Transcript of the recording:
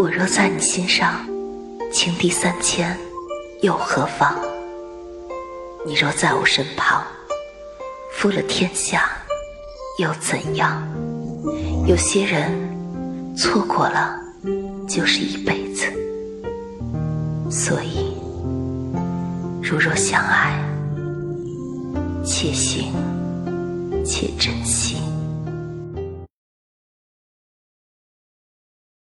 我若在你心上情敌三千又何妨？你若在我身旁负了天下又怎样？有些人错过了就是一辈子所以如若相爱且行且珍惜。